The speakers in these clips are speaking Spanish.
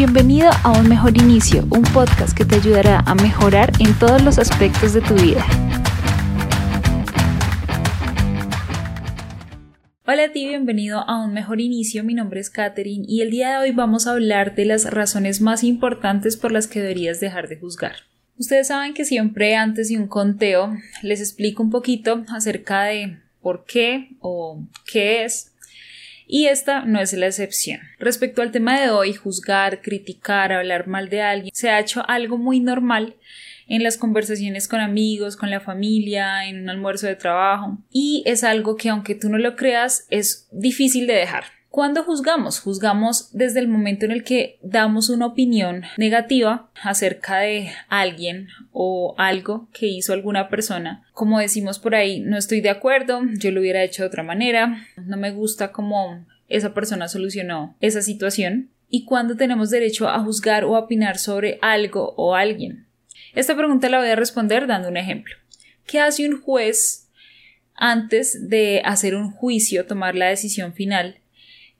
Bienvenido a Un Mejor Inicio, un podcast que te ayudará a mejorar en todos los aspectos de tu vida. Hola a ti, bienvenido a Un Mejor Inicio, mi nombre es Katherine y el día de hoy vamos a hablar de las razones más importantes por las que deberías dejar de juzgar. Ustedes saben que siempre antes de un conteo les explico un poquito acerca de por qué o qué es y esta no es la excepción. Respecto al tema de hoy, juzgar, criticar, hablar mal de alguien, se ha hecho algo muy normal en las conversaciones con amigos, con la familia, en un almuerzo de trabajo, y es algo que aunque tú no lo creas, es difícil de dejar. ¿Cuándo juzgamos? Juzgamos desde el momento en el que damos una opinión negativa acerca de alguien o algo que hizo alguna persona. Como decimos por ahí, no estoy de acuerdo, yo lo hubiera hecho de otra manera, no me gusta cómo esa persona solucionó esa situación. ¿Y cuándo tenemos derecho a juzgar o opinar sobre algo o alguien? Esta pregunta la voy a responder dando un ejemplo. ¿Qué hace un juez antes de hacer un juicio, tomar la decisión final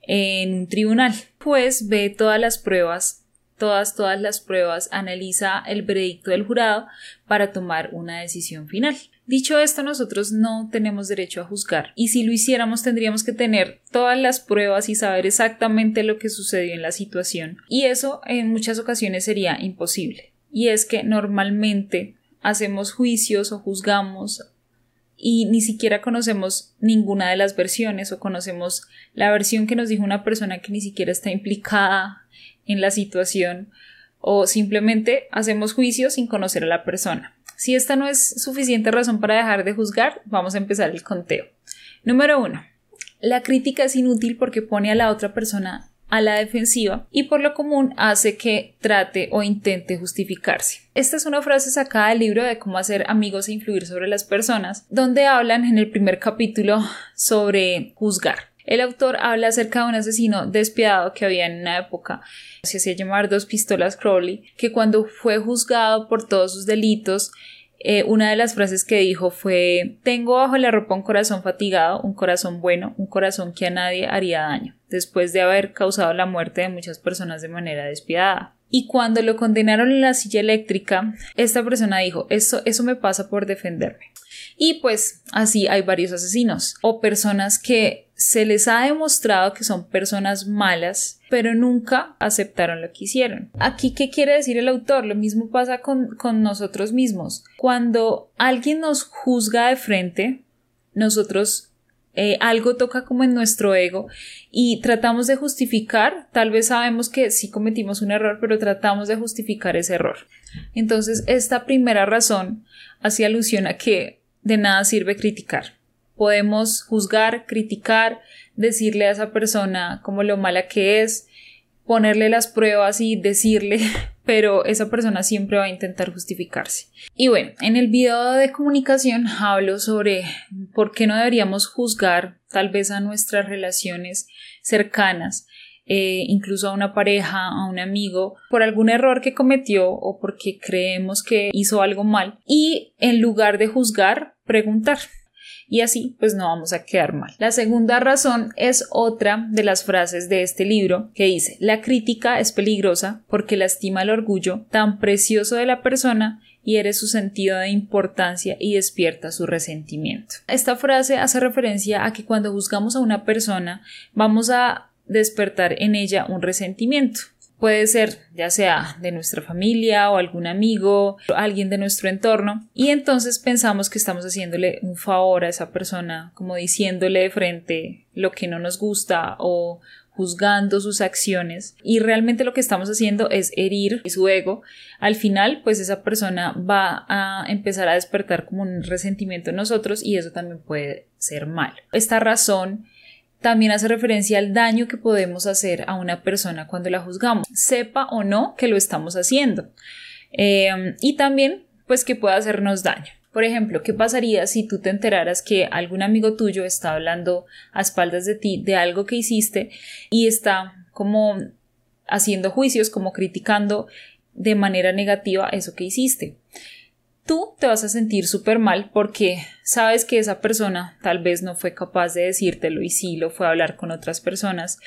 en un tribunal. Pues ve todas las pruebas, todas, todas las pruebas, analiza el veredicto del jurado para tomar una decisión final. Dicho esto, nosotros no tenemos derecho a juzgar y si lo hiciéramos tendríamos que tener todas las pruebas y saber exactamente lo que sucedió en la situación y eso en muchas ocasiones sería imposible. Y es que normalmente hacemos juicios o juzgamos y ni siquiera conocemos ninguna de las versiones o conocemos la versión que nos dijo una persona que ni siquiera está implicada en la situación o simplemente hacemos juicios sin conocer a la persona. Si esta no es suficiente razón para dejar de juzgar, vamos a empezar el conteo. Número uno. La crítica es inútil porque pone a la otra persona a la defensiva y por lo común hace que trate o intente justificarse. Esta es una frase sacada del libro de cómo hacer amigos e influir sobre las personas, donde hablan en el primer capítulo sobre juzgar. El autor habla acerca de un asesino despiadado que había en una época, se hacía llamar dos pistolas Crowley, que cuando fue juzgado por todos sus delitos, eh, una de las frases que dijo fue Tengo bajo la ropa un corazón fatigado, un corazón bueno, un corazón que a nadie haría daño, después de haber causado la muerte de muchas personas de manera despiadada. Y cuando lo condenaron en la silla eléctrica, esta persona dijo eso, eso me pasa por defenderme. Y pues así hay varios asesinos o personas que se les ha demostrado que son personas malas, pero nunca aceptaron lo que hicieron. Aquí, ¿qué quiere decir el autor? Lo mismo pasa con, con nosotros mismos. Cuando alguien nos juzga de frente, nosotros eh, algo toca como en nuestro ego y tratamos de justificar, tal vez sabemos que sí cometimos un error, pero tratamos de justificar ese error. Entonces, esta primera razón hace alusión a que de nada sirve criticar. Podemos juzgar, criticar, decirle a esa persona como lo mala que es, ponerle las pruebas y decirle, pero esa persona siempre va a intentar justificarse. Y bueno, en el video de comunicación hablo sobre por qué no deberíamos juzgar tal vez a nuestras relaciones cercanas, eh, incluso a una pareja, a un amigo, por algún error que cometió o porque creemos que hizo algo mal. Y en lugar de juzgar, preguntar y así pues no vamos a quedar mal. La segunda razón es otra de las frases de este libro que dice la crítica es peligrosa porque lastima el orgullo tan precioso de la persona y eres su sentido de importancia y despierta su resentimiento. Esta frase hace referencia a que cuando juzgamos a una persona vamos a despertar en ella un resentimiento puede ser ya sea de nuestra familia o algún amigo, alguien de nuestro entorno, y entonces pensamos que estamos haciéndole un favor a esa persona, como diciéndole de frente lo que no nos gusta o juzgando sus acciones. Y realmente lo que estamos haciendo es herir su ego. Al final pues esa persona va a empezar a despertar como un resentimiento en nosotros y eso también puede ser malo. Esta razón también hace referencia al daño que podemos hacer a una persona cuando la juzgamos, sepa o no que lo estamos haciendo. Em, y también, pues, que pueda hacernos daño. Por ejemplo, ¿qué pasaría si tú te enteraras que algún amigo tuyo está hablando a espaldas de ti de algo que hiciste y está como haciendo juicios, como criticando de manera negativa eso que hiciste? Tú te vas a sentir súper mal porque sabes que esa persona tal vez no fue capaz de decírtelo y sí lo fue a hablar con otras personas.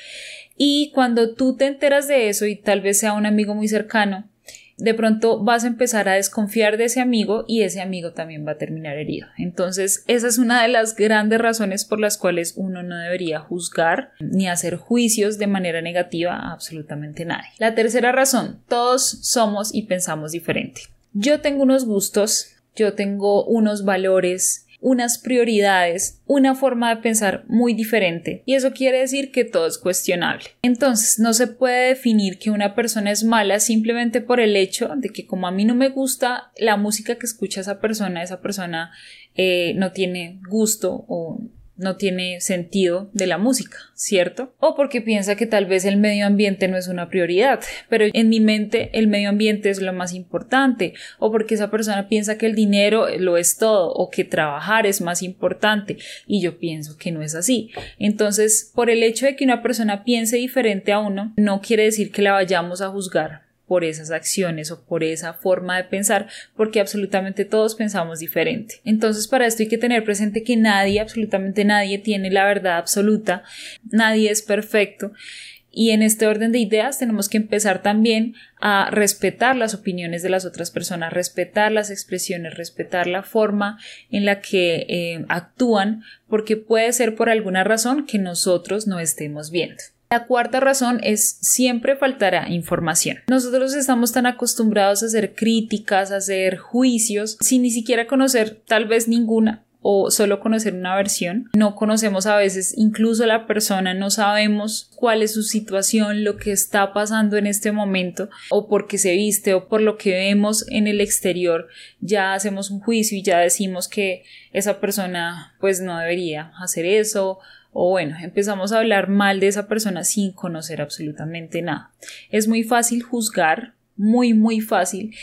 Y cuando tú te enteras de eso y tal vez sea un amigo muy cercano, de pronto vas a empezar a desconfiar de ese amigo y ese amigo también va a terminar herido. Entonces, esa es una de las grandes razones por las cuales uno no debería juzgar ni hacer juicios de manera negativa a absolutamente nadie. La tercera razón, todos somos y pensamos diferente. Yo tengo unos gustos, yo tengo unos valores, unas prioridades, una forma de pensar muy diferente y eso quiere decir que todo es cuestionable. Entonces no se puede definir que una persona es mala simplemente por el hecho de que como a mí no me gusta la música que escucha esa persona, esa persona eh, no tiene gusto o no tiene sentido de la música, ¿cierto? O porque piensa que tal vez el medio ambiente no es una prioridad, pero en mi mente el medio ambiente es lo más importante, o porque esa persona piensa que el dinero lo es todo, o que trabajar es más importante, y yo pienso que no es así. Entonces, por el hecho de que una persona piense diferente a uno, no quiere decir que la vayamos a juzgar por esas acciones o por esa forma de pensar, porque absolutamente todos pensamos diferente. Entonces, para esto hay que tener presente que nadie, absolutamente nadie tiene la verdad absoluta, nadie es perfecto. Y en este orden de ideas tenemos que empezar también a respetar las opiniones de las otras personas, respetar las expresiones, respetar la forma en la que eh, actúan, porque puede ser por alguna razón que nosotros no estemos viendo. La cuarta razón es siempre faltará información. Nosotros estamos tan acostumbrados a hacer críticas, a hacer juicios, sin ni siquiera conocer tal vez ninguna o solo conocer una versión. No conocemos a veces incluso la persona, no sabemos cuál es su situación, lo que está pasando en este momento o por qué se viste o por lo que vemos en el exterior. Ya hacemos un juicio y ya decimos que esa persona pues no debería hacer eso o bueno, empezamos a hablar mal de esa persona sin conocer absolutamente nada. Es muy fácil juzgar, muy, muy fácil,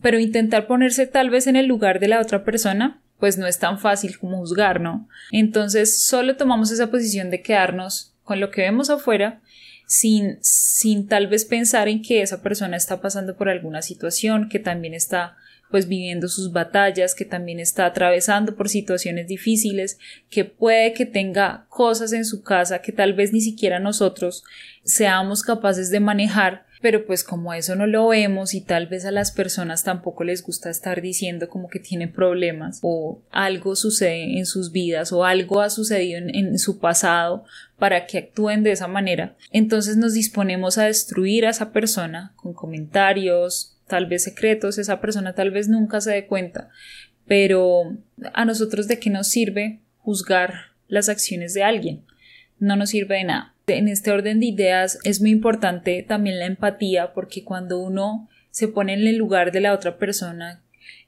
pero intentar ponerse tal vez en el lugar de la otra persona, pues no es tan fácil como juzgar, ¿no? Entonces solo tomamos esa posición de quedarnos con lo que vemos afuera sin, sin tal vez pensar en que esa persona está pasando por alguna situación, que también está pues viviendo sus batallas, que también está atravesando por situaciones difíciles, que puede que tenga cosas en su casa que tal vez ni siquiera nosotros seamos capaces de manejar, pero pues como eso no lo vemos y tal vez a las personas tampoco les gusta estar diciendo como que tienen problemas o algo sucede en sus vidas o algo ha sucedido en su pasado para que actúen de esa manera, entonces nos disponemos a destruir a esa persona con comentarios, tal vez secretos, esa persona tal vez nunca se dé cuenta, pero a nosotros de qué nos sirve juzgar las acciones de alguien, no nos sirve de nada. En este orden de ideas es muy importante también la empatía porque cuando uno se pone en el lugar de la otra persona,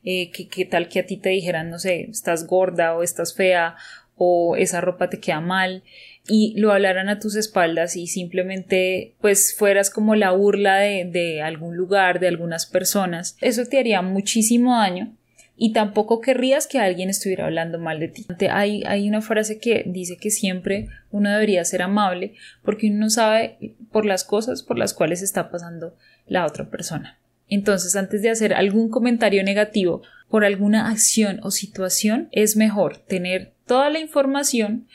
eh, que, tal que a ti te dijeran, no sé, estás gorda o estás fea o esa ropa te queda mal, y lo hablaran a tus espaldas y simplemente pues fueras como la burla de, de algún lugar, de algunas personas, eso te haría muchísimo daño y tampoco querrías que alguien estuviera hablando mal de ti. Hay, hay una frase que dice que siempre uno debería ser amable porque uno no sabe por las cosas por las cuales está pasando la otra persona. Entonces, antes de hacer algún comentario negativo por alguna acción o situación, es mejor tener toda la información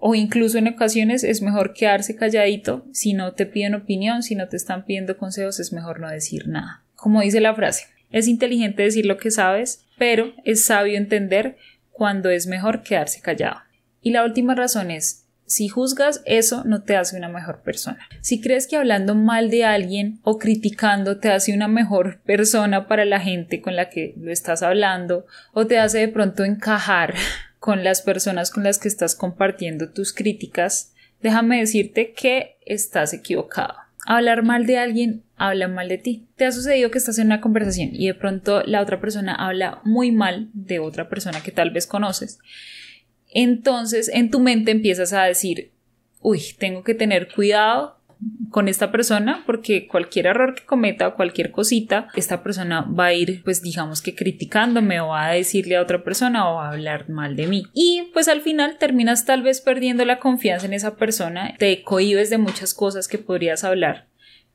o incluso en ocasiones es mejor quedarse calladito si no te piden opinión, si no te están pidiendo consejos, es mejor no decir nada. Como dice la frase, es inteligente decir lo que sabes, pero es sabio entender cuando es mejor quedarse callado. Y la última razón es, si juzgas, eso no te hace una mejor persona. Si crees que hablando mal de alguien o criticando te hace una mejor persona para la gente con la que lo estás hablando o te hace de pronto encajar con las personas con las que estás compartiendo tus críticas, déjame decirte que estás equivocado. Hablar mal de alguien habla mal de ti. Te ha sucedido que estás en una conversación y de pronto la otra persona habla muy mal de otra persona que tal vez conoces. Entonces en tu mente empiezas a decir, uy, tengo que tener cuidado con esta persona porque cualquier error que cometa o cualquier cosita, esta persona va a ir pues digamos que criticándome o va a decirle a otra persona o va a hablar mal de mí. Y pues al final terminas tal vez perdiendo la confianza en esa persona, te cohibes de muchas cosas que podrías hablar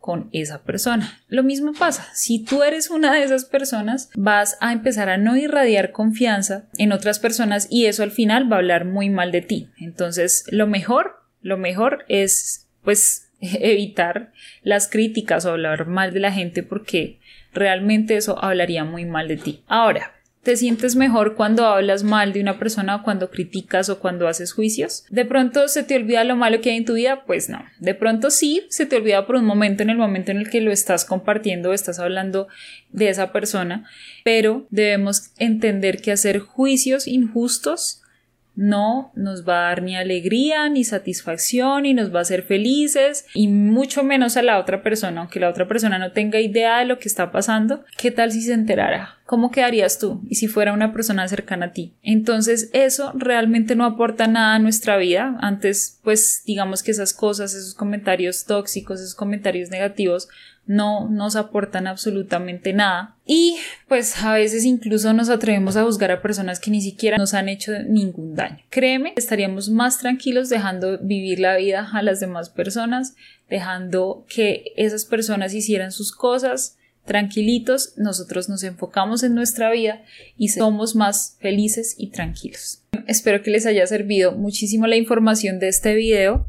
con esa persona. Lo mismo pasa, si tú eres una de esas personas, vas a empezar a no irradiar confianza en otras personas y eso al final va a hablar muy mal de ti. Entonces, lo mejor, lo mejor es pues evitar las críticas o hablar mal de la gente porque realmente eso hablaría muy mal de ti. Ahora, ¿Te sientes mejor cuando hablas mal de una persona o cuando criticas o cuando haces juicios? ¿De pronto se te olvida lo malo que hay en tu vida? Pues no. De pronto sí, se te olvida por un momento en el momento en el que lo estás compartiendo o estás hablando de esa persona, pero debemos entender que hacer juicios injustos no nos va a dar ni alegría, ni satisfacción, ni nos va a hacer felices, y mucho menos a la otra persona, aunque la otra persona no tenga idea de lo que está pasando. ¿Qué tal si se enterara? ¿Cómo quedarías tú? Y si fuera una persona cercana a ti. Entonces, eso realmente no aporta nada a nuestra vida. Antes, pues, digamos que esas cosas, esos comentarios tóxicos, esos comentarios negativos, no nos aportan absolutamente nada. Y pues a veces incluso nos atrevemos a juzgar a personas que ni siquiera nos han hecho ningún daño. Créeme, estaríamos más tranquilos dejando vivir la vida a las demás personas, dejando que esas personas hicieran sus cosas tranquilitos, nosotros nos enfocamos en nuestra vida y somos más felices y tranquilos. Espero que les haya servido muchísimo la información de este video.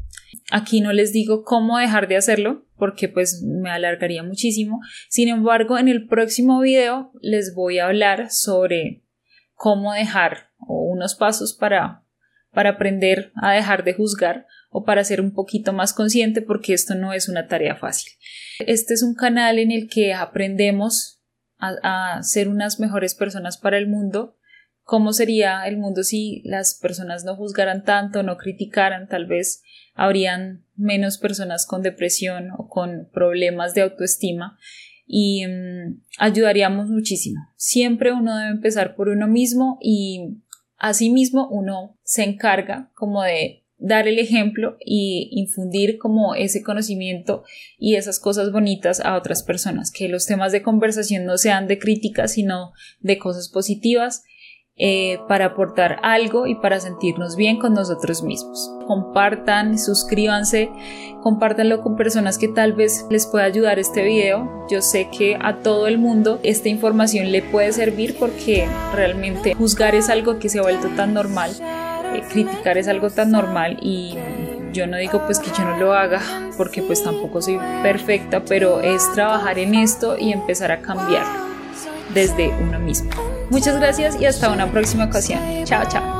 Aquí no les digo cómo dejar de hacerlo porque pues me alargaría muchísimo. Sin embargo, en el próximo video les voy a hablar sobre cómo dejar o unos pasos para para aprender a dejar de juzgar o para ser un poquito más consciente porque esto no es una tarea fácil. Este es un canal en el que aprendemos a, a ser unas mejores personas para el mundo cómo sería el mundo si las personas no juzgaran tanto, no criticaran, tal vez habrían menos personas con depresión o con problemas de autoestima. Y mm, ayudaríamos muchísimo. Siempre uno debe empezar por uno mismo y asimismo uno se encarga como de dar el ejemplo y infundir como ese conocimiento y esas cosas bonitas a otras personas, que los temas de conversación no sean de crítica, sino de cosas positivas eh, para aportar algo y para sentirnos bien con nosotros mismos. Compartan, suscríbanse, compártanlo con personas que tal vez les pueda ayudar este video. Yo sé que a todo el mundo esta información le puede servir porque realmente juzgar es algo que se ha vuelto tan normal, eh, criticar es algo tan normal y yo no digo pues que yo no lo haga porque pues tampoco soy perfecta, pero es trabajar en esto y empezar a cambiarlo desde uno mismo. Muchas gracias y hasta una próxima ocasión. Chao, chao.